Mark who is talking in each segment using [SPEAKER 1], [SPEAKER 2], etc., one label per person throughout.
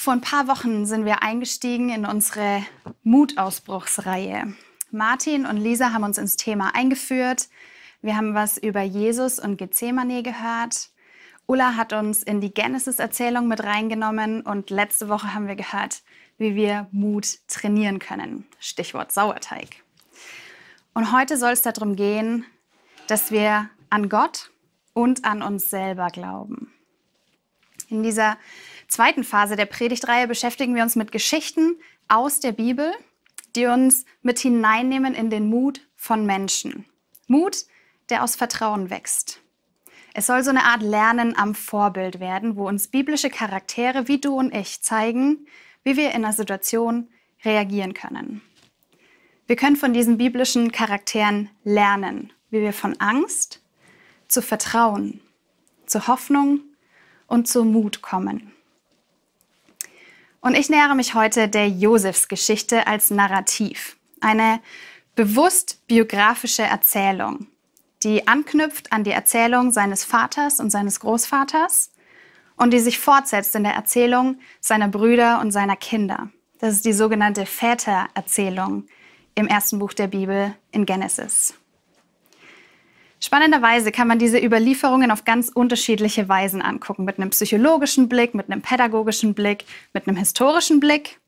[SPEAKER 1] Vor ein paar Wochen sind wir eingestiegen in unsere Mutausbruchsreihe. Martin und Lisa haben uns ins Thema eingeführt. Wir haben was über Jesus und Gethsemane gehört. Ulla hat uns in die Genesis-Erzählung mit reingenommen und letzte Woche haben wir gehört, wie wir Mut trainieren können. Stichwort Sauerteig. Und heute soll es darum gehen, dass wir an Gott und an uns selber glauben. In dieser zweiten Phase der Predigtreihe beschäftigen wir uns mit Geschichten aus der Bibel, die uns mit hineinnehmen in den Mut von Menschen. Mut, der aus Vertrauen wächst. Es soll so eine Art Lernen am Vorbild werden, wo uns biblische Charaktere wie du und ich zeigen, wie wir in einer Situation reagieren können. Wir können von diesen biblischen Charakteren lernen, wie wir von Angst zu Vertrauen, zu Hoffnung und zu Mut kommen. Und ich nähere mich heute der Josefsgeschichte als Narrativ, eine bewusst biografische Erzählung, die anknüpft an die Erzählung seines Vaters und seines Großvaters und die sich fortsetzt in der Erzählung seiner Brüder und seiner Kinder. Das ist die sogenannte Vätererzählung im ersten Buch der Bibel in Genesis. Spannenderweise kann man diese Überlieferungen auf ganz unterschiedliche Weisen angucken. Mit einem psychologischen Blick, mit einem pädagogischen Blick, mit einem historischen Blick.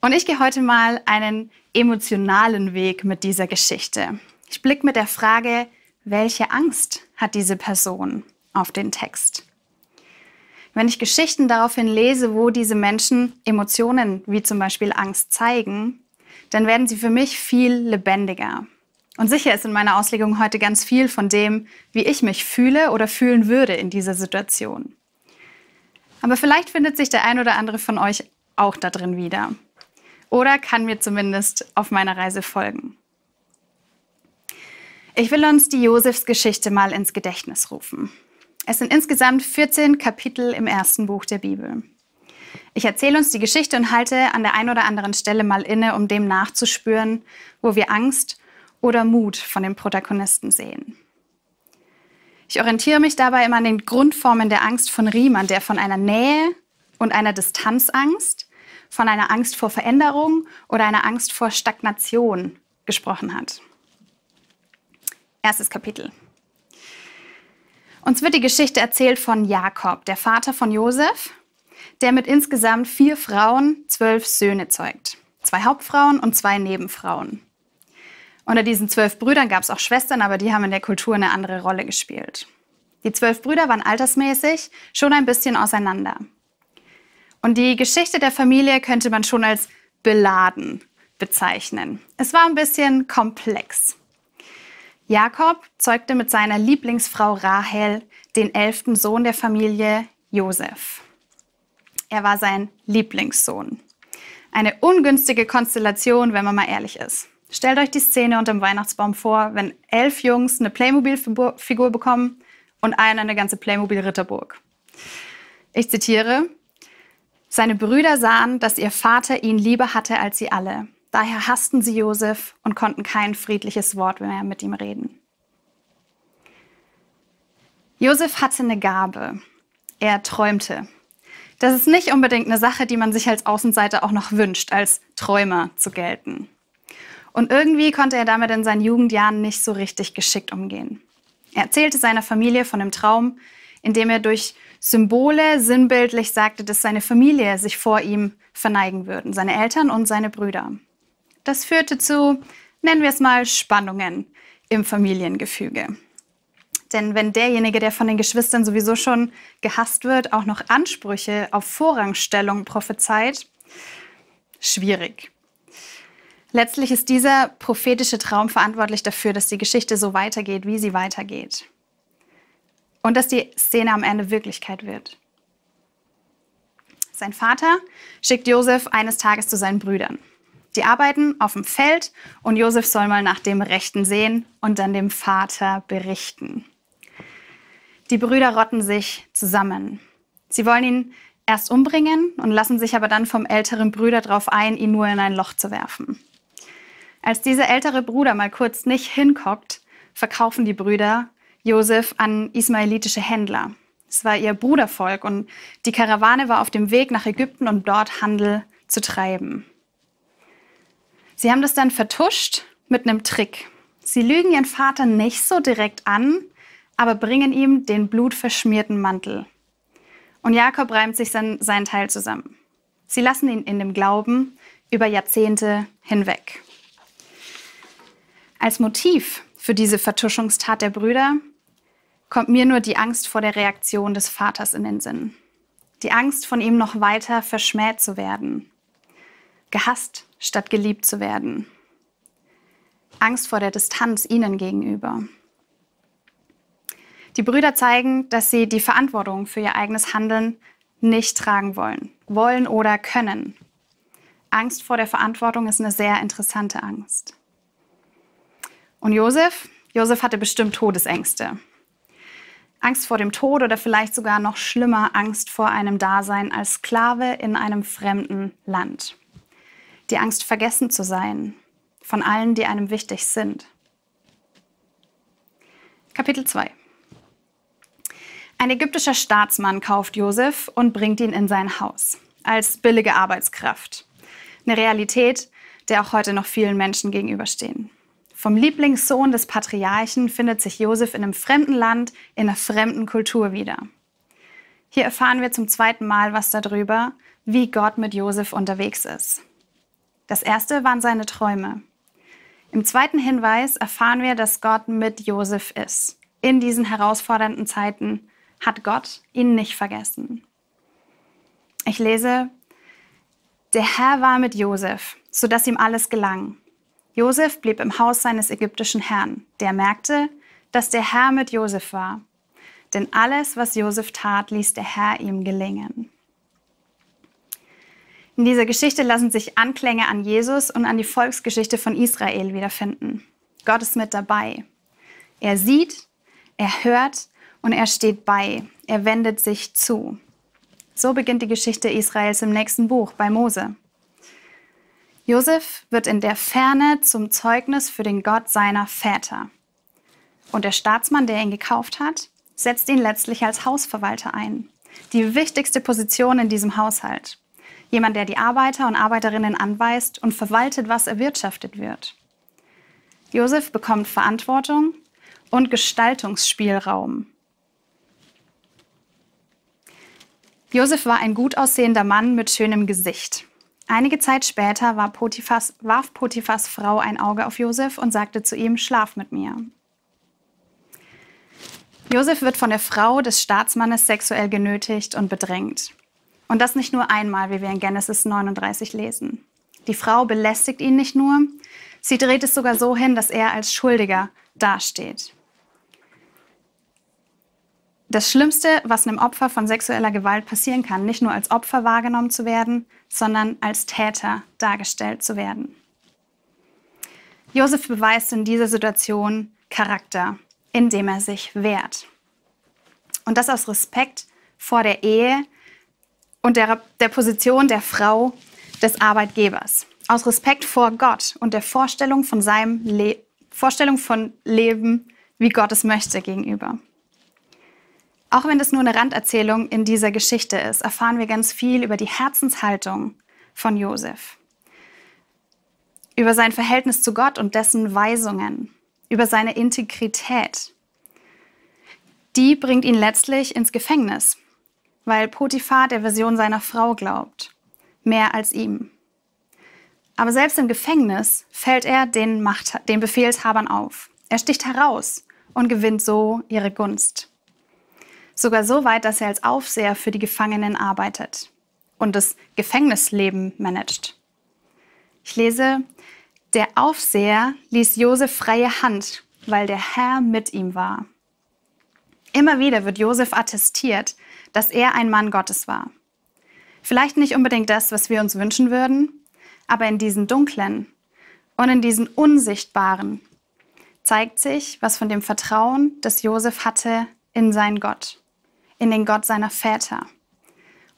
[SPEAKER 1] Und ich gehe heute mal einen emotionalen Weg mit dieser Geschichte. Ich blicke mit der Frage, welche Angst hat diese Person auf den Text? Wenn ich Geschichten daraufhin lese, wo diese Menschen Emotionen wie zum Beispiel Angst zeigen, dann werden sie für mich viel lebendiger. Und sicher ist in meiner Auslegung heute ganz viel von dem, wie ich mich fühle oder fühlen würde in dieser Situation. Aber vielleicht findet sich der ein oder andere von euch auch da drin wieder. Oder kann mir zumindest auf meiner Reise folgen. Ich will uns die Josefsgeschichte mal ins Gedächtnis rufen. Es sind insgesamt 14 Kapitel im ersten Buch der Bibel. Ich erzähle uns die Geschichte und halte an der einen oder anderen Stelle mal inne, um dem nachzuspüren, wo wir Angst oder Mut von den Protagonisten sehen. Ich orientiere mich dabei immer an den Grundformen der Angst von Riemann, der von einer Nähe und einer Distanzangst, von einer Angst vor Veränderung oder einer Angst vor Stagnation gesprochen hat. Erstes Kapitel. Uns wird die Geschichte erzählt von Jakob, der Vater von Josef, der mit insgesamt vier Frauen zwölf Söhne zeugt. Zwei Hauptfrauen und zwei Nebenfrauen. Unter diesen zwölf Brüdern gab es auch Schwestern, aber die haben in der Kultur eine andere Rolle gespielt. Die zwölf Brüder waren altersmäßig schon ein bisschen auseinander. Und die Geschichte der Familie könnte man schon als beladen bezeichnen. Es war ein bisschen komplex. Jakob zeugte mit seiner Lieblingsfrau Rahel den elften Sohn der Familie, Josef. Er war sein Lieblingssohn. Eine ungünstige Konstellation, wenn man mal ehrlich ist. Stellt euch die Szene unter dem Weihnachtsbaum vor, wenn elf Jungs eine Playmobil-Figur bekommen und einer eine ganze Playmobil-Ritterburg. Ich zitiere, seine Brüder sahen, dass ihr Vater ihn lieber hatte als sie alle. Daher hassten sie Josef und konnten kein friedliches Wort mehr mit ihm reden. Josef hatte eine Gabe. Er träumte. Das ist nicht unbedingt eine Sache, die man sich als Außenseiter auch noch wünscht, als Träumer zu gelten. Und irgendwie konnte er damit in seinen Jugendjahren nicht so richtig geschickt umgehen. Er erzählte seiner Familie von dem Traum, indem er durch Symbole sinnbildlich sagte, dass seine Familie sich vor ihm verneigen würden, seine Eltern und seine Brüder. Das führte zu, nennen wir es mal, Spannungen im Familiengefüge. Denn wenn derjenige, der von den Geschwistern sowieso schon gehasst wird, auch noch Ansprüche auf Vorrangstellung prophezeit, schwierig. Letztlich ist dieser prophetische Traum verantwortlich dafür, dass die Geschichte so weitergeht, wie sie weitergeht. Und dass die Szene am Ende Wirklichkeit wird. Sein Vater schickt Josef eines Tages zu seinen Brüdern. Die arbeiten auf dem Feld und Josef soll mal nach dem Rechten sehen und dann dem Vater berichten. Die Brüder rotten sich zusammen. Sie wollen ihn erst umbringen und lassen sich aber dann vom älteren Brüder darauf ein, ihn nur in ein Loch zu werfen. Als dieser ältere Bruder mal kurz nicht hinguckt, verkaufen die Brüder Josef an ismaelitische Händler. Es war ihr Brudervolk und die Karawane war auf dem Weg nach Ägypten, um dort Handel zu treiben. Sie haben das dann vertuscht mit einem Trick. Sie lügen ihren Vater nicht so direkt an, aber bringen ihm den blutverschmierten Mantel. Und Jakob reimt sich seinen Teil zusammen. Sie lassen ihn in dem Glauben über Jahrzehnte hinweg. Als Motiv für diese Vertuschungstat der Brüder kommt mir nur die Angst vor der Reaktion des Vaters in den Sinn. Die Angst, von ihm noch weiter verschmäht zu werden. Gehasst statt geliebt zu werden. Angst vor der Distanz ihnen gegenüber. Die Brüder zeigen, dass sie die Verantwortung für ihr eigenes Handeln nicht tragen wollen, wollen oder können. Angst vor der Verantwortung ist eine sehr interessante Angst. Und Josef? Josef hatte bestimmt Todesängste. Angst vor dem Tod oder vielleicht sogar noch schlimmer Angst vor einem Dasein als Sklave in einem fremden Land. Die Angst, vergessen zu sein von allen, die einem wichtig sind. Kapitel 2 Ein ägyptischer Staatsmann kauft Josef und bringt ihn in sein Haus als billige Arbeitskraft. Eine Realität, der auch heute noch vielen Menschen gegenüberstehen. Vom Lieblingssohn des Patriarchen findet sich Josef in einem fremden Land, in einer fremden Kultur wieder. Hier erfahren wir zum zweiten Mal was darüber, wie Gott mit Josef unterwegs ist. Das erste waren seine Träume. Im zweiten Hinweis erfahren wir, dass Gott mit Josef ist. In diesen herausfordernden Zeiten hat Gott ihn nicht vergessen. Ich lese, der Herr war mit Josef, sodass ihm alles gelang. Josef blieb im Haus seines ägyptischen Herrn, der merkte, dass der Herr mit Josef war. Denn alles, was Josef tat, ließ der Herr ihm gelingen. In dieser Geschichte lassen sich Anklänge an Jesus und an die Volksgeschichte von Israel wiederfinden. Gott ist mit dabei. Er sieht, er hört und er steht bei. Er wendet sich zu. So beginnt die Geschichte Israels im nächsten Buch bei Mose. Josef wird in der Ferne zum Zeugnis für den Gott seiner Väter. Und der Staatsmann, der ihn gekauft hat, setzt ihn letztlich als Hausverwalter ein. Die wichtigste Position in diesem Haushalt. Jemand, der die Arbeiter und Arbeiterinnen anweist und verwaltet, was erwirtschaftet wird. Josef bekommt Verantwortung und Gestaltungsspielraum. Josef war ein gut aussehender Mann mit schönem Gesicht. Einige Zeit später war Potiphas, warf Potiphas Frau ein Auge auf Josef und sagte zu ihm, schlaf mit mir. Josef wird von der Frau des Staatsmannes sexuell genötigt und bedrängt. Und das nicht nur einmal, wie wir in Genesis 39 lesen. Die Frau belästigt ihn nicht nur, sie dreht es sogar so hin, dass er als Schuldiger dasteht. Das Schlimmste, was einem Opfer von sexueller Gewalt passieren kann, nicht nur als Opfer wahrgenommen zu werden, sondern als Täter dargestellt zu werden. Josef beweist in dieser Situation Charakter, indem er sich wehrt. Und das aus Respekt vor der Ehe und der, der Position der Frau des Arbeitgebers. Aus Respekt vor Gott und der Vorstellung von seinem Le Vorstellung von Leben, wie Gott es möchte, gegenüber. Auch wenn das nur eine Randerzählung in dieser Geschichte ist, erfahren wir ganz viel über die Herzenshaltung von Josef, über sein Verhältnis zu Gott und dessen Weisungen, über seine Integrität. Die bringt ihn letztlich ins Gefängnis, weil Potiphar der Version seiner Frau glaubt, mehr als ihm. Aber selbst im Gefängnis fällt er den, Macht, den Befehlshabern auf. Er sticht heraus und gewinnt so ihre Gunst. Sogar so weit, dass er als Aufseher für die Gefangenen arbeitet und das Gefängnisleben managt. Ich lese, der Aufseher ließ Josef freie Hand, weil der Herr mit ihm war. Immer wieder wird Josef attestiert, dass er ein Mann Gottes war. Vielleicht nicht unbedingt das, was wir uns wünschen würden, aber in diesen dunklen und in diesen unsichtbaren zeigt sich, was von dem Vertrauen, das Josef hatte in seinen Gott in den Gott seiner Väter.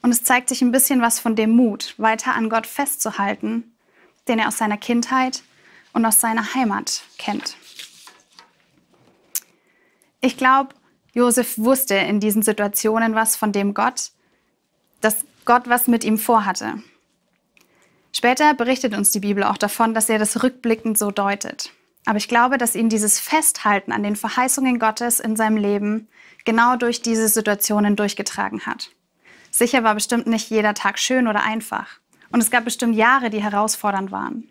[SPEAKER 1] Und es zeigt sich ein bisschen was von dem Mut, weiter an Gott festzuhalten, den er aus seiner Kindheit und aus seiner Heimat kennt. Ich glaube, Josef wusste in diesen Situationen was von dem Gott, dass Gott was mit ihm vorhatte. Später berichtet uns die Bibel auch davon, dass er das rückblickend so deutet. Aber ich glaube, dass ihn dieses Festhalten an den Verheißungen Gottes in seinem Leben genau durch diese Situationen durchgetragen hat. Sicher war bestimmt nicht jeder Tag schön oder einfach. Und es gab bestimmt Jahre, die herausfordernd waren.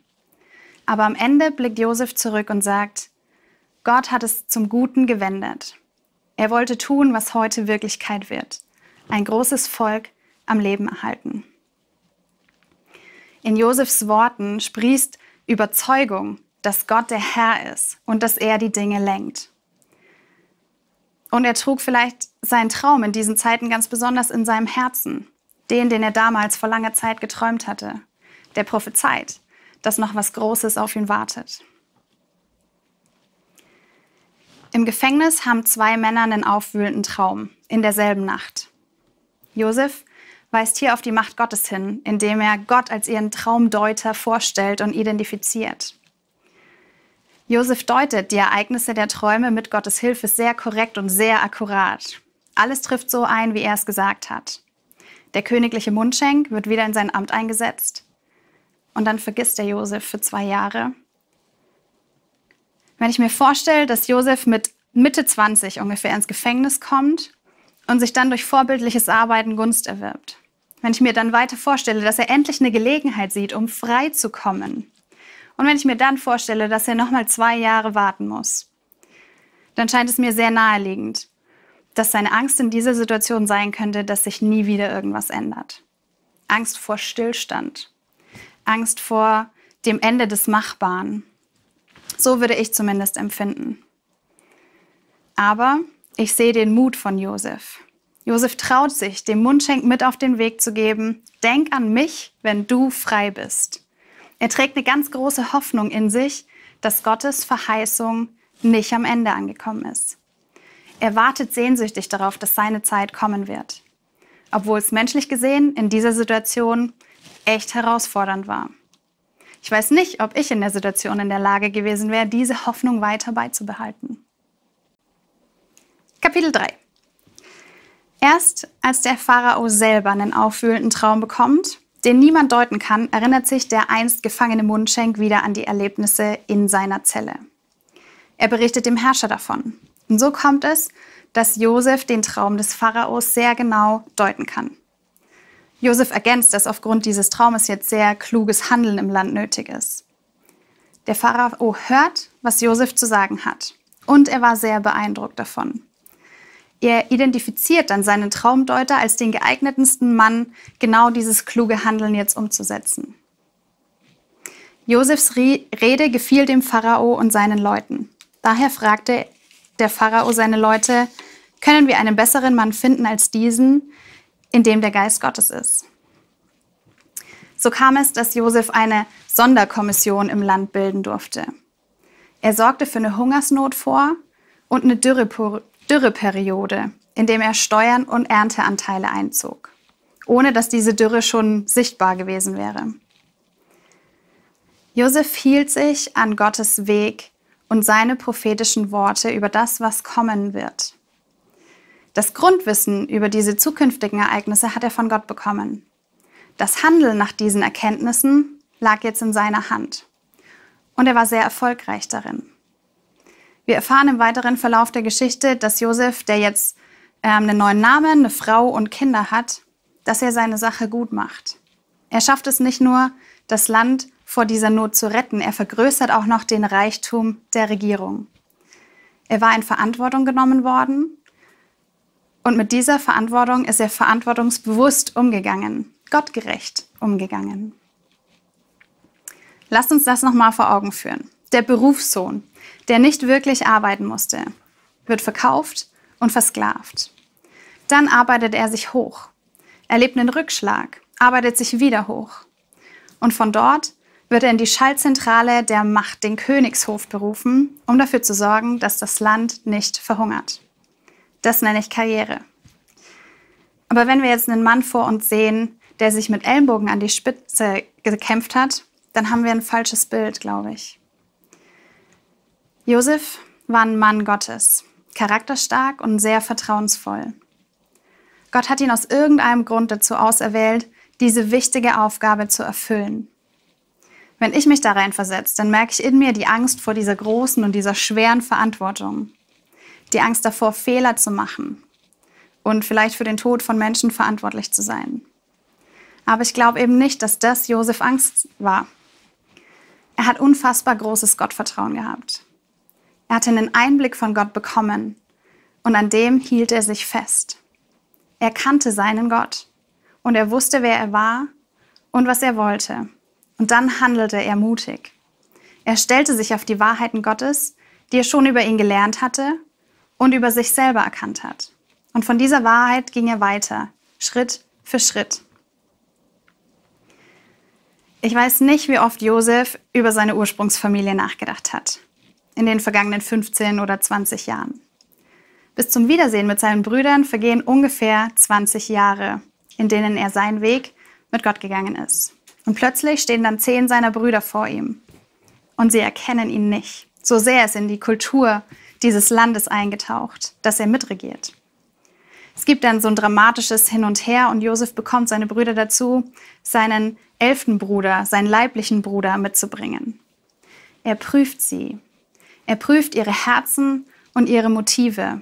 [SPEAKER 1] Aber am Ende blickt Josef zurück und sagt, Gott hat es zum Guten gewendet. Er wollte tun, was heute Wirklichkeit wird. Ein großes Volk am Leben erhalten. In Josefs Worten sprießt Überzeugung, dass Gott der Herr ist und dass er die Dinge lenkt. Und er trug vielleicht seinen Traum in diesen Zeiten ganz besonders in seinem Herzen, den, den er damals vor langer Zeit geträumt hatte, der prophezeit, dass noch was Großes auf ihn wartet. Im Gefängnis haben zwei Männer einen aufwühlenden Traum in derselben Nacht. Josef weist hier auf die Macht Gottes hin, indem er Gott als ihren Traumdeuter vorstellt und identifiziert. Josef deutet die Ereignisse der Träume mit Gottes Hilfe sehr korrekt und sehr akkurat. Alles trifft so ein, wie er es gesagt hat. Der königliche Mundschenk wird wieder in sein Amt eingesetzt. Und dann vergisst der Josef für zwei Jahre. Wenn ich mir vorstelle, dass Josef mit Mitte 20 ungefähr ins Gefängnis kommt und sich dann durch vorbildliches Arbeiten Gunst erwirbt. Wenn ich mir dann weiter vorstelle, dass er endlich eine Gelegenheit sieht, um frei zu kommen, und wenn ich mir dann vorstelle, dass er noch mal zwei Jahre warten muss, dann scheint es mir sehr naheliegend, dass seine Angst in dieser Situation sein könnte, dass sich nie wieder irgendwas ändert. Angst vor Stillstand, Angst vor dem Ende des Machbaren. So würde ich zumindest empfinden. Aber ich sehe den Mut von Josef. Josef traut sich, dem Mundschenk mit auf den Weg zu geben. Denk an mich, wenn du frei bist. Er trägt eine ganz große Hoffnung in sich, dass Gottes Verheißung nicht am Ende angekommen ist. Er wartet sehnsüchtig darauf, dass seine Zeit kommen wird. Obwohl es menschlich gesehen in dieser Situation echt herausfordernd war. Ich weiß nicht, ob ich in der Situation in der Lage gewesen wäre, diese Hoffnung weiter beizubehalten. Kapitel 3 Erst als der Pharao selber einen aufwühlenden Traum bekommt, den niemand deuten kann, erinnert sich der einst gefangene Mundschenk wieder an die Erlebnisse in seiner Zelle. Er berichtet dem Herrscher davon. Und so kommt es, dass Josef den Traum des Pharaos sehr genau deuten kann. Josef ergänzt, dass aufgrund dieses Traumes jetzt sehr kluges Handeln im Land nötig ist. Der Pharao hört, was Josef zu sagen hat, und er war sehr beeindruckt davon. Er identifiziert dann seinen Traumdeuter als den geeignetsten Mann, genau dieses kluge Handeln jetzt umzusetzen. Josefs Rede gefiel dem Pharao und seinen Leuten. Daher fragte der Pharao seine Leute, können wir einen besseren Mann finden als diesen, in dem der Geist Gottes ist? So kam es, dass Josef eine Sonderkommission im Land bilden durfte. Er sorgte für eine Hungersnot vor und eine Dürre Dürreperiode, in dem er Steuern und Ernteanteile einzog, ohne dass diese Dürre schon sichtbar gewesen wäre. Josef hielt sich an Gottes Weg und seine prophetischen Worte über das, was kommen wird. Das Grundwissen über diese zukünftigen Ereignisse hat er von Gott bekommen. Das Handeln nach diesen Erkenntnissen lag jetzt in seiner Hand. Und er war sehr erfolgreich darin. Wir erfahren im weiteren Verlauf der Geschichte, dass Josef, der jetzt ähm, einen neuen Namen, eine Frau und Kinder hat, dass er seine Sache gut macht. Er schafft es nicht nur, das Land vor dieser Not zu retten, er vergrößert auch noch den Reichtum der Regierung. Er war in Verantwortung genommen worden und mit dieser Verantwortung ist er verantwortungsbewusst umgegangen, gottgerecht umgegangen. Lasst uns das nochmal vor Augen führen. Der Berufssohn, der nicht wirklich arbeiten musste, wird verkauft und versklavt. Dann arbeitet er sich hoch, erlebt einen Rückschlag, arbeitet sich wieder hoch. Und von dort wird er in die Schaltzentrale der Macht, den Königshof, berufen, um dafür zu sorgen, dass das Land nicht verhungert. Das nenne ich Karriere. Aber wenn wir jetzt einen Mann vor uns sehen, der sich mit Ellenbogen an die Spitze gekämpft hat, dann haben wir ein falsches Bild, glaube ich. Josef war ein Mann Gottes, charakterstark und sehr vertrauensvoll. Gott hat ihn aus irgendeinem Grund dazu auserwählt, diese wichtige Aufgabe zu erfüllen. Wenn ich mich da reinversetze, dann merke ich in mir die Angst vor dieser großen und dieser schweren Verantwortung. Die Angst davor, Fehler zu machen und vielleicht für den Tod von Menschen verantwortlich zu sein. Aber ich glaube eben nicht, dass das Josef Angst war. Er hat unfassbar großes Gottvertrauen gehabt. Er hatte einen Einblick von Gott bekommen und an dem hielt er sich fest. Er kannte seinen Gott und er wusste, wer er war und was er wollte. Und dann handelte er mutig. Er stellte sich auf die Wahrheiten Gottes, die er schon über ihn gelernt hatte und über sich selber erkannt hat. Und von dieser Wahrheit ging er weiter, Schritt für Schritt. Ich weiß nicht, wie oft Josef über seine Ursprungsfamilie nachgedacht hat. In den vergangenen 15 oder 20 Jahren. Bis zum Wiedersehen mit seinen Brüdern vergehen ungefähr 20 Jahre, in denen er seinen Weg mit Gott gegangen ist. Und plötzlich stehen dann zehn seiner Brüder vor ihm. Und sie erkennen ihn nicht. So sehr ist in die Kultur dieses Landes eingetaucht, dass er mitregiert. Es gibt dann so ein dramatisches Hin und Her und Josef bekommt seine Brüder dazu, seinen elften Bruder, seinen leiblichen Bruder mitzubringen. Er prüft sie. Er prüft ihre Herzen und ihre Motive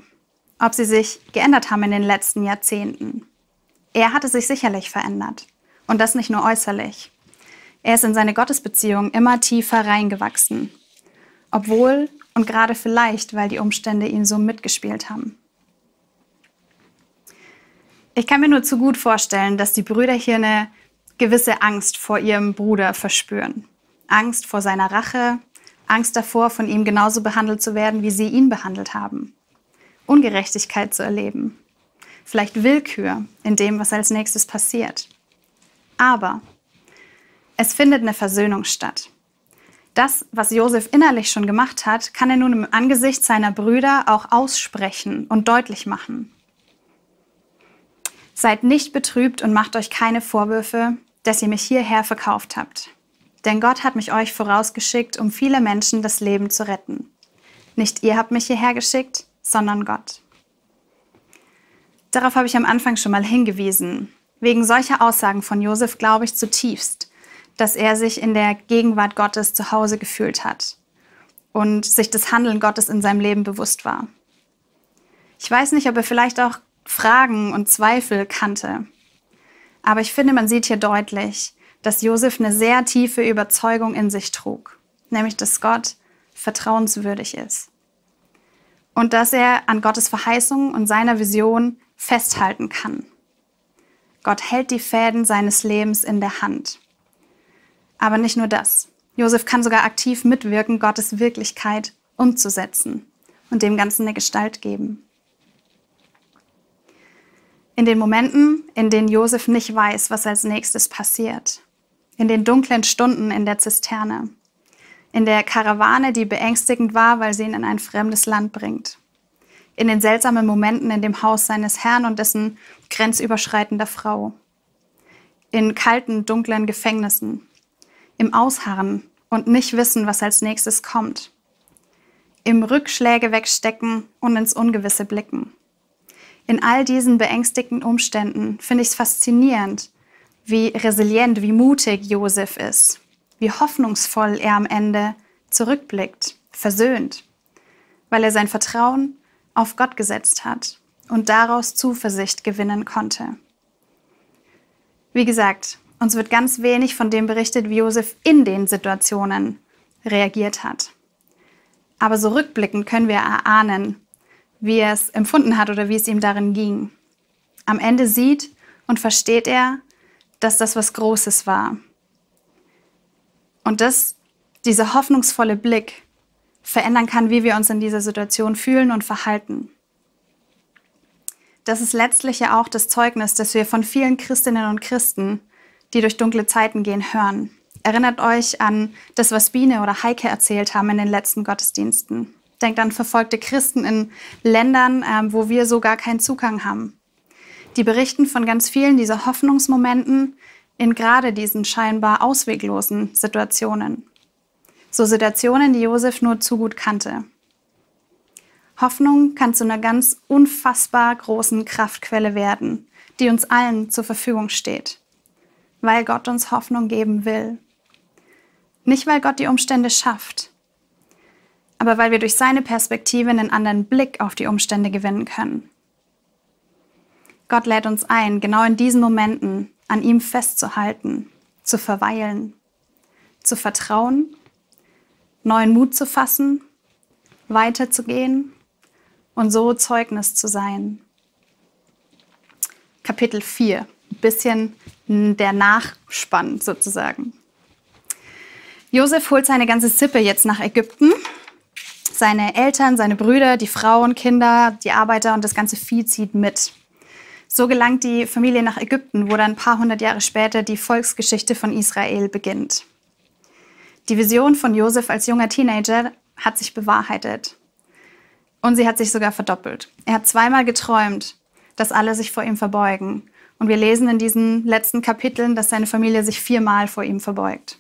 [SPEAKER 1] ob sie sich geändert haben in den letzten Jahrzehnten. Er hatte sich sicherlich verändert. Und das nicht nur äußerlich. Er ist in seine Gottesbeziehung immer tiefer reingewachsen. Obwohl und gerade vielleicht, weil die Umstände ihn so mitgespielt haben. Ich kann mir nur zu gut vorstellen, dass die Brüder hier eine gewisse Angst vor ihrem Bruder verspüren. Angst vor seiner Rache, Angst davor, von ihm genauso behandelt zu werden, wie sie ihn behandelt haben. Ungerechtigkeit zu erleben, vielleicht Willkür in dem, was als nächstes passiert. Aber es findet eine Versöhnung statt. Das, was Josef innerlich schon gemacht hat, kann er nun im Angesicht seiner Brüder auch aussprechen und deutlich machen. Seid nicht betrübt und macht euch keine Vorwürfe, dass ihr mich hierher verkauft habt. Denn Gott hat mich euch vorausgeschickt, um viele Menschen das Leben zu retten. Nicht ihr habt mich hierher geschickt, sondern Gott. Darauf habe ich am Anfang schon mal hingewiesen. Wegen solcher Aussagen von Josef glaube ich zutiefst, dass er sich in der Gegenwart Gottes zu Hause gefühlt hat und sich das Handeln Gottes in seinem Leben bewusst war. Ich weiß nicht, ob er vielleicht auch Fragen und Zweifel kannte, aber ich finde, man sieht hier deutlich, dass Josef eine sehr tiefe Überzeugung in sich trug, nämlich dass Gott vertrauenswürdig ist und dass er an Gottes Verheißung und seiner Vision festhalten kann. Gott hält die Fäden seines Lebens in der Hand. Aber nicht nur das. Josef kann sogar aktiv mitwirken, Gottes Wirklichkeit umzusetzen und dem Ganzen eine Gestalt geben. In den Momenten, in denen Josef nicht weiß, was als nächstes passiert, in den dunklen Stunden in der Zisterne, in der Karawane, die beängstigend war, weil sie ihn in ein fremdes Land bringt. In den seltsamen Momenten in dem Haus seines Herrn und dessen grenzüberschreitender Frau. In kalten, dunklen Gefängnissen. Im Ausharren und nicht wissen, was als nächstes kommt. Im Rückschläge wegstecken und ins Ungewisse blicken. In all diesen beängstigenden Umständen finde ich es faszinierend, wie resilient, wie mutig Josef ist wie hoffnungsvoll er am Ende zurückblickt, versöhnt, weil er sein Vertrauen auf Gott gesetzt hat und daraus Zuversicht gewinnen konnte. Wie gesagt, uns wird ganz wenig von dem berichtet, wie Josef in den Situationen reagiert hat. Aber so rückblickend können wir erahnen, wie er es empfunden hat oder wie es ihm darin ging. Am Ende sieht und versteht er, dass das was Großes war, und dass dieser hoffnungsvolle Blick verändern kann, wie wir uns in dieser Situation fühlen und verhalten. Das ist letztlich ja auch das Zeugnis, das wir von vielen Christinnen und Christen, die durch dunkle Zeiten gehen, hören. Erinnert euch an das, was Biene oder Heike erzählt haben in den letzten Gottesdiensten. Denkt an verfolgte Christen in Ländern, ähm, wo wir so gar keinen Zugang haben. Die berichten von ganz vielen dieser Hoffnungsmomenten, in gerade diesen scheinbar ausweglosen Situationen. So Situationen, die Josef nur zu gut kannte. Hoffnung kann zu einer ganz unfassbar großen Kraftquelle werden, die uns allen zur Verfügung steht, weil Gott uns Hoffnung geben will. Nicht, weil Gott die Umstände schafft, aber weil wir durch seine Perspektive einen anderen Blick auf die Umstände gewinnen können. Gott lädt uns ein, genau in diesen Momenten an ihm festzuhalten, zu verweilen, zu vertrauen, neuen Mut zu fassen, weiterzugehen und so Zeugnis zu sein. Kapitel 4, ein bisschen der Nachspann sozusagen. Josef holt seine ganze Sippe jetzt nach Ägypten. Seine Eltern, seine Brüder, die Frauen, Kinder, die Arbeiter und das ganze Vieh zieht mit. So gelangt die Familie nach Ägypten, wo dann ein paar hundert Jahre später die Volksgeschichte von Israel beginnt. Die Vision von Josef als junger Teenager hat sich bewahrheitet. Und sie hat sich sogar verdoppelt. Er hat zweimal geträumt, dass alle sich vor ihm verbeugen. Und wir lesen in diesen letzten Kapiteln, dass seine Familie sich viermal vor ihm verbeugt.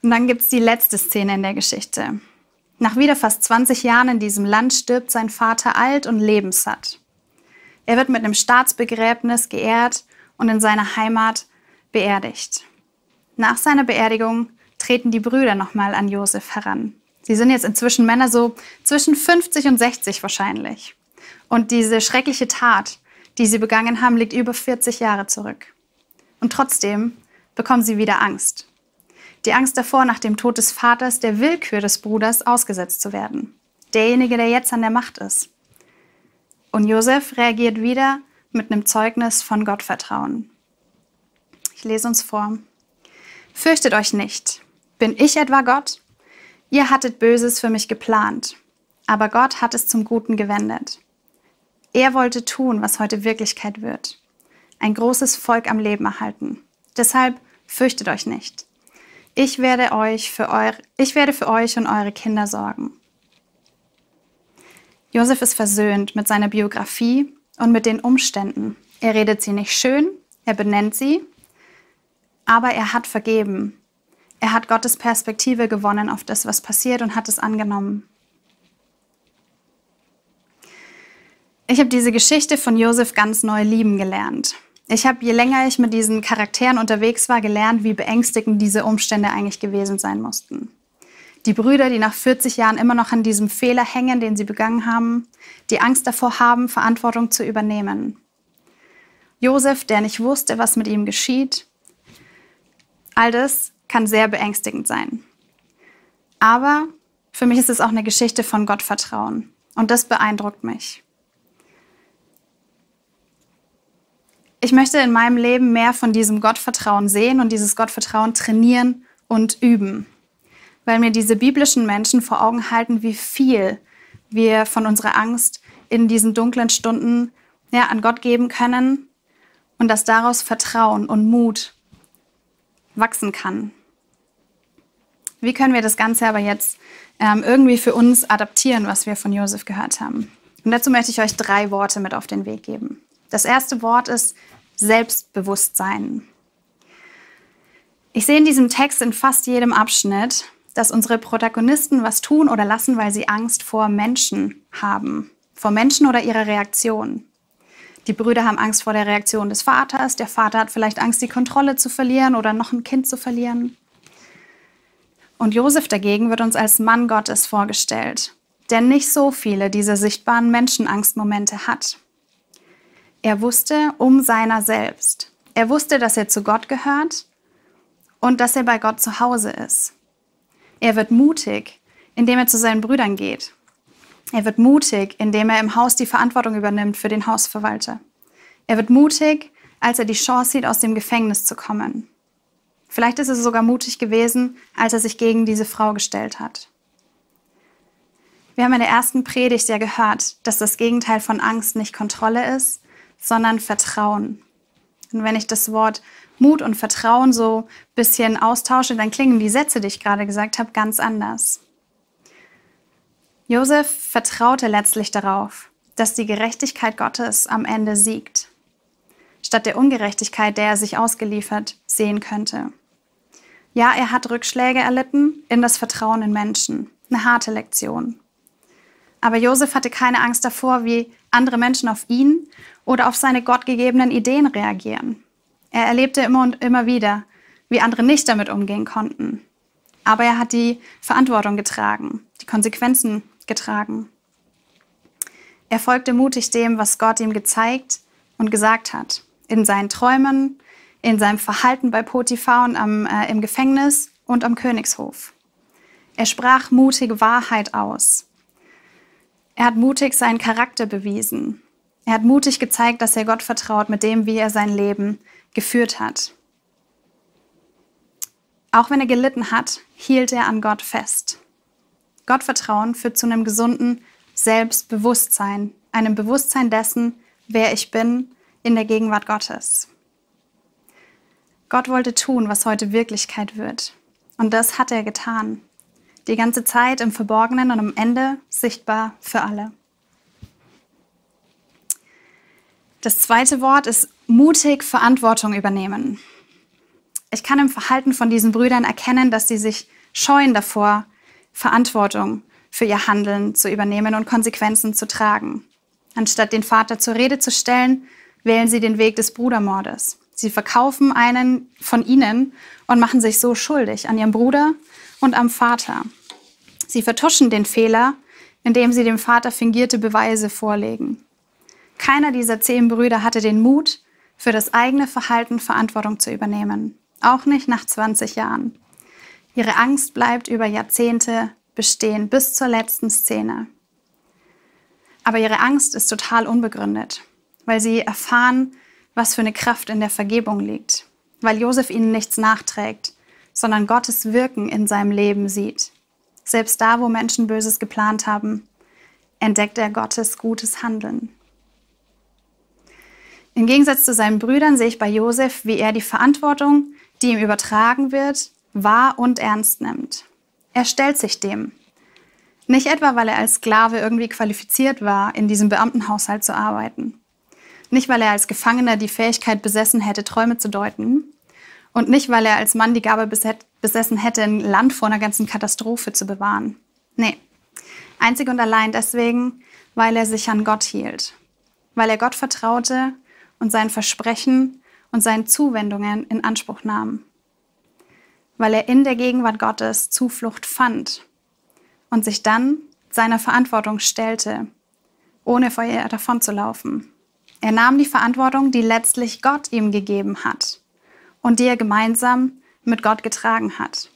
[SPEAKER 1] Und dann gibt es die letzte Szene in der Geschichte. Nach wieder fast 20 Jahren in diesem Land stirbt sein Vater alt und lebenssatt. Er wird mit einem Staatsbegräbnis geehrt und in seiner Heimat beerdigt. Nach seiner Beerdigung treten die Brüder nochmal an Josef heran. Sie sind jetzt inzwischen Männer so zwischen 50 und 60 wahrscheinlich. Und diese schreckliche Tat, die sie begangen haben, liegt über 40 Jahre zurück. Und trotzdem bekommen sie wieder Angst. Die Angst davor, nach dem Tod des Vaters der Willkür des Bruders ausgesetzt zu werden. Derjenige, der jetzt an der Macht ist. Und Josef reagiert wieder mit einem Zeugnis von Gottvertrauen. Ich lese uns vor. Fürchtet euch nicht. Bin ich etwa Gott? Ihr hattet Böses für mich geplant, aber Gott hat es zum Guten gewendet. Er wollte tun, was heute Wirklichkeit wird. Ein großes Volk am Leben erhalten. Deshalb fürchtet euch nicht. Ich werde, euch für eure, ich werde für euch und eure Kinder sorgen. Josef ist versöhnt mit seiner Biografie und mit den Umständen. Er redet sie nicht schön, er benennt sie, aber er hat vergeben. Er hat Gottes Perspektive gewonnen auf das, was passiert und hat es angenommen. Ich habe diese Geschichte von Josef ganz neu lieben gelernt. Ich habe, je länger ich mit diesen Charakteren unterwegs war, gelernt, wie beängstigend diese Umstände eigentlich gewesen sein mussten. Die Brüder, die nach 40 Jahren immer noch an diesem Fehler hängen, den sie begangen haben, die Angst davor haben, Verantwortung zu übernehmen. Josef, der nicht wusste, was mit ihm geschieht. All das kann sehr beängstigend sein. Aber für mich ist es auch eine Geschichte von Gottvertrauen. Und das beeindruckt mich. Ich möchte in meinem Leben mehr von diesem Gottvertrauen sehen und dieses Gottvertrauen trainieren und üben weil mir diese biblischen Menschen vor Augen halten, wie viel wir von unserer Angst in diesen dunklen Stunden ja, an Gott geben können und dass daraus Vertrauen und Mut wachsen kann. Wie können wir das Ganze aber jetzt ähm, irgendwie für uns adaptieren, was wir von Josef gehört haben? Und dazu möchte ich euch drei Worte mit auf den Weg geben. Das erste Wort ist Selbstbewusstsein. Ich sehe in diesem Text in fast jedem Abschnitt dass unsere Protagonisten was tun oder lassen, weil sie Angst vor Menschen haben. Vor Menschen oder ihrer Reaktion. Die Brüder haben Angst vor der Reaktion des Vaters. Der Vater hat vielleicht Angst, die Kontrolle zu verlieren oder noch ein Kind zu verlieren. Und Josef dagegen wird uns als Mann Gottes vorgestellt, der nicht so viele dieser sichtbaren Menschenangstmomente hat. Er wusste um seiner selbst. Er wusste, dass er zu Gott gehört und dass er bei Gott zu Hause ist. Er wird mutig, indem er zu seinen Brüdern geht. Er wird mutig, indem er im Haus die Verantwortung übernimmt für den Hausverwalter. Er wird mutig, als er die Chance sieht, aus dem Gefängnis zu kommen. Vielleicht ist es sogar mutig gewesen, als er sich gegen diese Frau gestellt hat. Wir haben in der ersten Predigt ja gehört, dass das Gegenteil von Angst nicht Kontrolle ist, sondern Vertrauen. Und wenn ich das Wort Mut und Vertrauen so ein bisschen austausche, dann klingen die Sätze, die ich gerade gesagt habe, ganz anders. Josef vertraute letztlich darauf, dass die Gerechtigkeit Gottes am Ende siegt, statt der Ungerechtigkeit, der er sich ausgeliefert sehen könnte. Ja, er hat Rückschläge erlitten in das Vertrauen in Menschen, eine harte Lektion. Aber Josef hatte keine Angst davor, wie andere Menschen auf ihn oder auf seine gottgegebenen Ideen reagieren. Er erlebte immer und immer wieder, wie andere nicht damit umgehen konnten. Aber er hat die Verantwortung getragen, die Konsequenzen getragen. Er folgte mutig dem, was Gott ihm gezeigt und gesagt hat. In seinen Träumen, in seinem Verhalten bei Potiphar und am, äh, im Gefängnis und am Königshof. Er sprach mutige Wahrheit aus. Er hat mutig seinen Charakter bewiesen. Er hat mutig gezeigt, dass er Gott vertraut mit dem, wie er sein Leben geführt hat. Auch wenn er gelitten hat, hielt er an Gott fest. Gottvertrauen führt zu einem gesunden Selbstbewusstsein, einem Bewusstsein dessen, wer ich bin in der Gegenwart Gottes. Gott wollte tun, was heute Wirklichkeit wird. Und das hat er getan. Die ganze Zeit im Verborgenen und am Ende sichtbar für alle. Das zweite Wort ist mutig Verantwortung übernehmen. Ich kann im Verhalten von diesen Brüdern erkennen, dass sie sich scheuen davor, Verantwortung für ihr Handeln zu übernehmen und Konsequenzen zu tragen. Anstatt den Vater zur Rede zu stellen, wählen sie den Weg des Brudermordes. Sie verkaufen einen von ihnen und machen sich so schuldig an ihrem Bruder und am Vater. Sie vertuschen den Fehler, indem sie dem Vater fingierte Beweise vorlegen. Keiner dieser zehn Brüder hatte den Mut, für das eigene Verhalten Verantwortung zu übernehmen. Auch nicht nach 20 Jahren. Ihre Angst bleibt über Jahrzehnte bestehen bis zur letzten Szene. Aber ihre Angst ist total unbegründet, weil sie erfahren, was für eine Kraft in der Vergebung liegt, weil Josef ihnen nichts nachträgt, sondern Gottes Wirken in seinem Leben sieht. Selbst da, wo Menschen Böses geplant haben, entdeckt er Gottes gutes Handeln. Im Gegensatz zu seinen Brüdern sehe ich bei Josef, wie er die Verantwortung, die ihm übertragen wird, wahr und ernst nimmt. Er stellt sich dem. Nicht etwa, weil er als Sklave irgendwie qualifiziert war, in diesem Beamtenhaushalt zu arbeiten. Nicht, weil er als Gefangener die Fähigkeit besessen hätte, Träume zu deuten. Und nicht, weil er als Mann die Gabe besessen hätte, ein Land vor einer ganzen Katastrophe zu bewahren. Nee. Einzig und allein deswegen, weil er sich an Gott hielt. Weil er Gott vertraute und sein Versprechen und seine Zuwendungen in Anspruch nahm weil er in der Gegenwart Gottes Zuflucht fand und sich dann seiner Verantwortung stellte, ohne vor ihr davonzulaufen. Er nahm die Verantwortung, die letztlich Gott ihm gegeben hat und die er gemeinsam mit Gott getragen hat.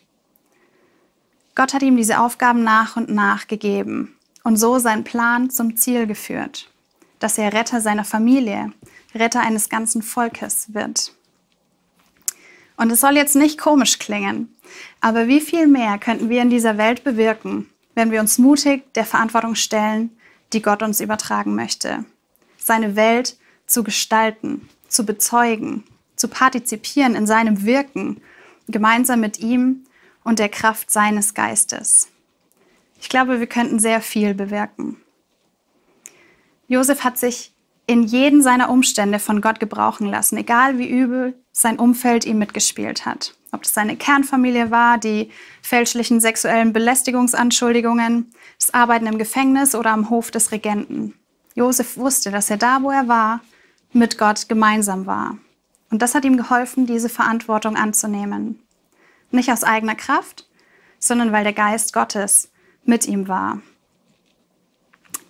[SPEAKER 1] Gott hat ihm diese Aufgaben nach und nach gegeben und so seinen Plan zum Ziel geführt, dass er Retter seiner Familie, Retter eines ganzen Volkes wird. Und es soll jetzt nicht komisch klingen, aber wie viel mehr könnten wir in dieser Welt bewirken, wenn wir uns mutig der Verantwortung stellen, die Gott uns übertragen möchte. Seine Welt zu gestalten, zu bezeugen, zu partizipieren in seinem Wirken, gemeinsam mit ihm und der Kraft seines Geistes. Ich glaube, wir könnten sehr viel bewirken. Josef hat sich in jeden seiner Umstände von Gott gebrauchen lassen, egal wie übel sein Umfeld ihm mitgespielt hat. Ob das seine Kernfamilie war, die fälschlichen sexuellen Belästigungsanschuldigungen, das Arbeiten im Gefängnis oder am Hof des Regenten. Josef wusste, dass er da, wo er war, mit Gott gemeinsam war. Und das hat ihm geholfen, diese Verantwortung anzunehmen. Nicht aus eigener Kraft, sondern weil der Geist Gottes mit ihm war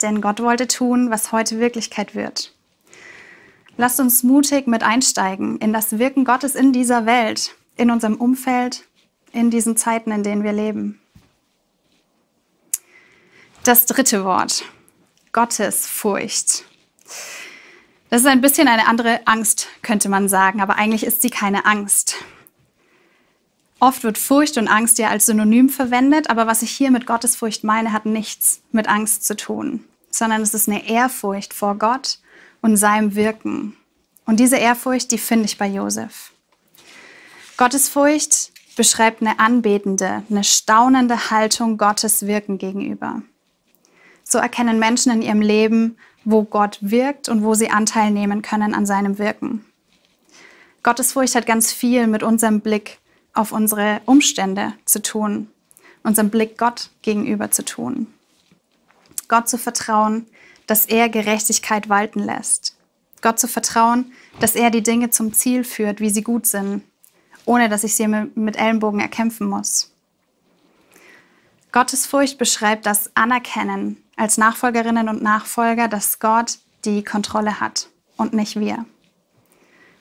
[SPEAKER 1] denn Gott wollte tun, was heute Wirklichkeit wird. Lasst uns mutig mit einsteigen in das Wirken Gottes in dieser Welt, in unserem Umfeld, in diesen Zeiten, in denen wir leben. Das dritte Wort, Gottesfurcht. Das ist ein bisschen eine andere Angst, könnte man sagen, aber eigentlich ist sie keine Angst. Oft wird Furcht und Angst ja als Synonym verwendet, aber was ich hier mit Gottesfurcht meine, hat nichts mit Angst zu tun, sondern es ist eine Ehrfurcht vor Gott und seinem Wirken. Und diese Ehrfurcht, die finde ich bei Josef. Gottesfurcht beschreibt eine anbetende, eine staunende Haltung Gottes Wirken gegenüber. So erkennen Menschen in ihrem Leben, wo Gott wirkt und wo sie Anteil nehmen können an seinem Wirken. Gottesfurcht hat ganz viel mit unserem Blick auf unsere Umstände zu tun, unserem Blick Gott gegenüber zu tun. Gott zu vertrauen, dass er Gerechtigkeit walten lässt. Gott zu vertrauen, dass er die Dinge zum Ziel führt, wie sie gut sind, ohne dass ich sie mit Ellenbogen erkämpfen muss. Gottes Furcht beschreibt das Anerkennen als Nachfolgerinnen und Nachfolger, dass Gott die Kontrolle hat und nicht wir.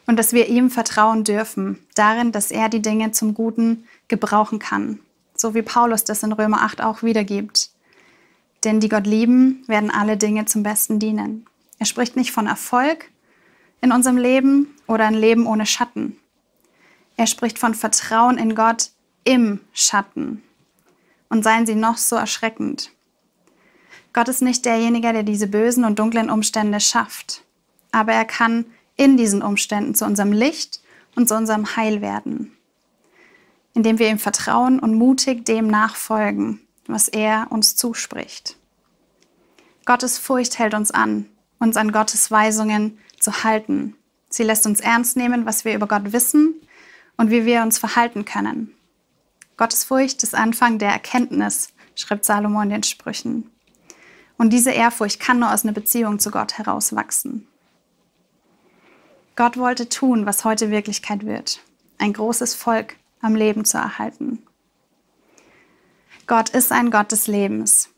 [SPEAKER 1] Und dass wir ihm vertrauen dürfen, darin, dass er die Dinge zum Guten gebrauchen kann, so wie Paulus das in Römer 8 auch wiedergibt. Denn die Gott lieben, werden alle Dinge zum Besten dienen. Er spricht nicht von Erfolg in unserem Leben oder ein Leben ohne Schatten. Er spricht von Vertrauen in Gott im Schatten. Und seien sie noch so erschreckend. Gott ist nicht derjenige, der diese bösen und dunklen Umstände schafft. Aber er kann in diesen Umständen zu unserem Licht und zu unserem Heil werden. Indem wir ihm vertrauen und mutig dem nachfolgen, was er uns zuspricht. Gottes Furcht hält uns an, uns an Gottes Weisungen zu halten. Sie lässt uns ernst nehmen, was wir über Gott wissen und wie wir uns verhalten können. Gottes Furcht ist Anfang der Erkenntnis, schreibt Salomo in den Sprüchen. Und diese Ehrfurcht kann nur aus einer Beziehung zu Gott herauswachsen. Gott wollte tun, was heute Wirklichkeit wird, ein großes Volk am Leben zu erhalten. Gott ist ein Gott des Lebens.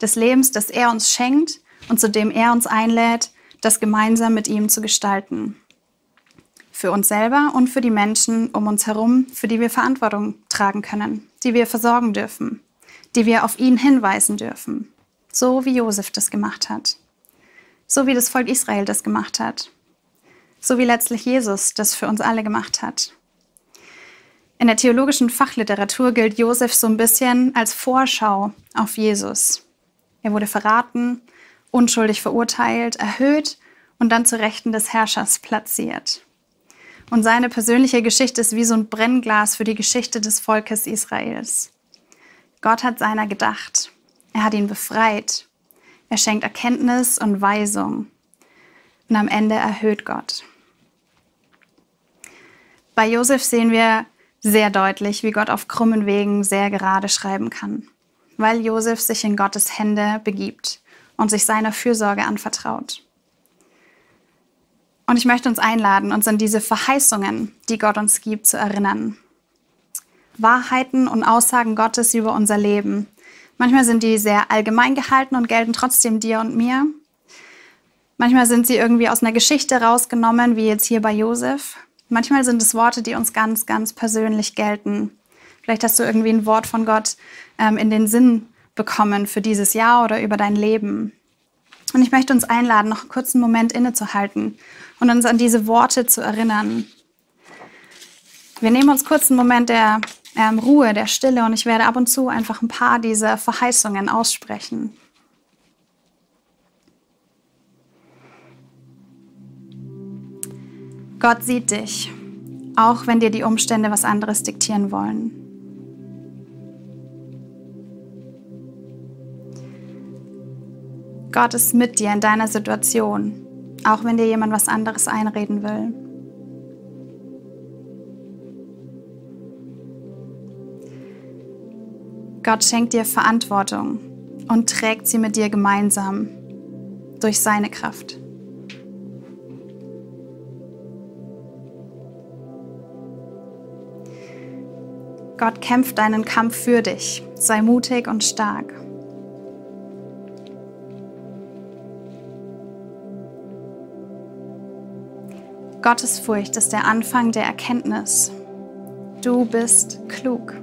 [SPEAKER 1] Des Lebens, das er uns schenkt und zu dem er uns einlädt, das gemeinsam mit ihm zu gestalten. Für uns selber und für die Menschen um uns herum, für die wir Verantwortung tragen können, die wir versorgen dürfen, die wir auf ihn hinweisen dürfen. So wie Josef das gemacht hat. So wie das Volk Israel das gemacht hat. So wie letztlich Jesus das für uns alle gemacht hat. In der theologischen Fachliteratur gilt Josef so ein bisschen als Vorschau auf Jesus. Er wurde verraten, unschuldig verurteilt, erhöht und dann zu Rechten des Herrschers platziert. Und seine persönliche Geschichte ist wie so ein Brennglas für die Geschichte des Volkes Israels. Gott hat seiner gedacht. Er hat ihn befreit. Er schenkt Erkenntnis und Weisung. Und am Ende erhöht Gott. Bei Josef sehen wir sehr deutlich, wie Gott auf krummen Wegen sehr gerade schreiben kann, weil Josef sich in Gottes Hände begibt und sich seiner Fürsorge anvertraut. Und ich möchte uns einladen, uns an diese Verheißungen, die Gott uns gibt, zu erinnern. Wahrheiten und Aussagen Gottes über unser Leben. Manchmal sind die sehr allgemein gehalten und gelten trotzdem dir und mir. Manchmal sind sie irgendwie aus einer Geschichte rausgenommen, wie jetzt hier bei Josef. Manchmal sind es Worte, die uns ganz, ganz persönlich gelten. Vielleicht hast du irgendwie ein Wort von Gott ähm, in den Sinn bekommen für dieses Jahr oder über dein Leben. Und ich möchte uns einladen, noch einen kurzen Moment innezuhalten und uns an diese Worte zu erinnern. Wir nehmen uns kurz einen Moment der ähm, Ruhe, der Stille und ich werde ab und zu einfach ein paar dieser Verheißungen aussprechen. Gott sieht dich, auch wenn dir die Umstände was anderes diktieren wollen. Gott ist mit dir in deiner Situation, auch wenn dir jemand was anderes einreden will. Gott schenkt dir Verantwortung und trägt sie mit dir gemeinsam durch seine Kraft. Gott kämpft deinen Kampf für dich. Sei mutig und stark. Gottes Furcht ist der Anfang der Erkenntnis. Du bist klug.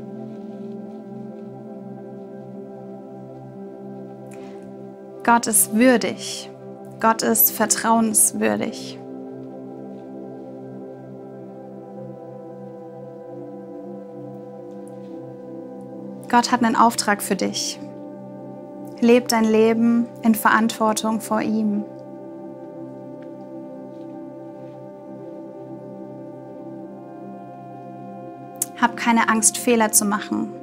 [SPEAKER 1] Gott ist würdig. Gott ist vertrauenswürdig. Gott hat einen Auftrag für dich. Leb dein Leben in Verantwortung vor ihm. Hab keine Angst, Fehler zu machen.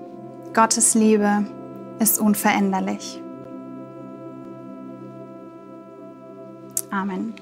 [SPEAKER 1] Gottes Liebe ist unveränderlich. Amen.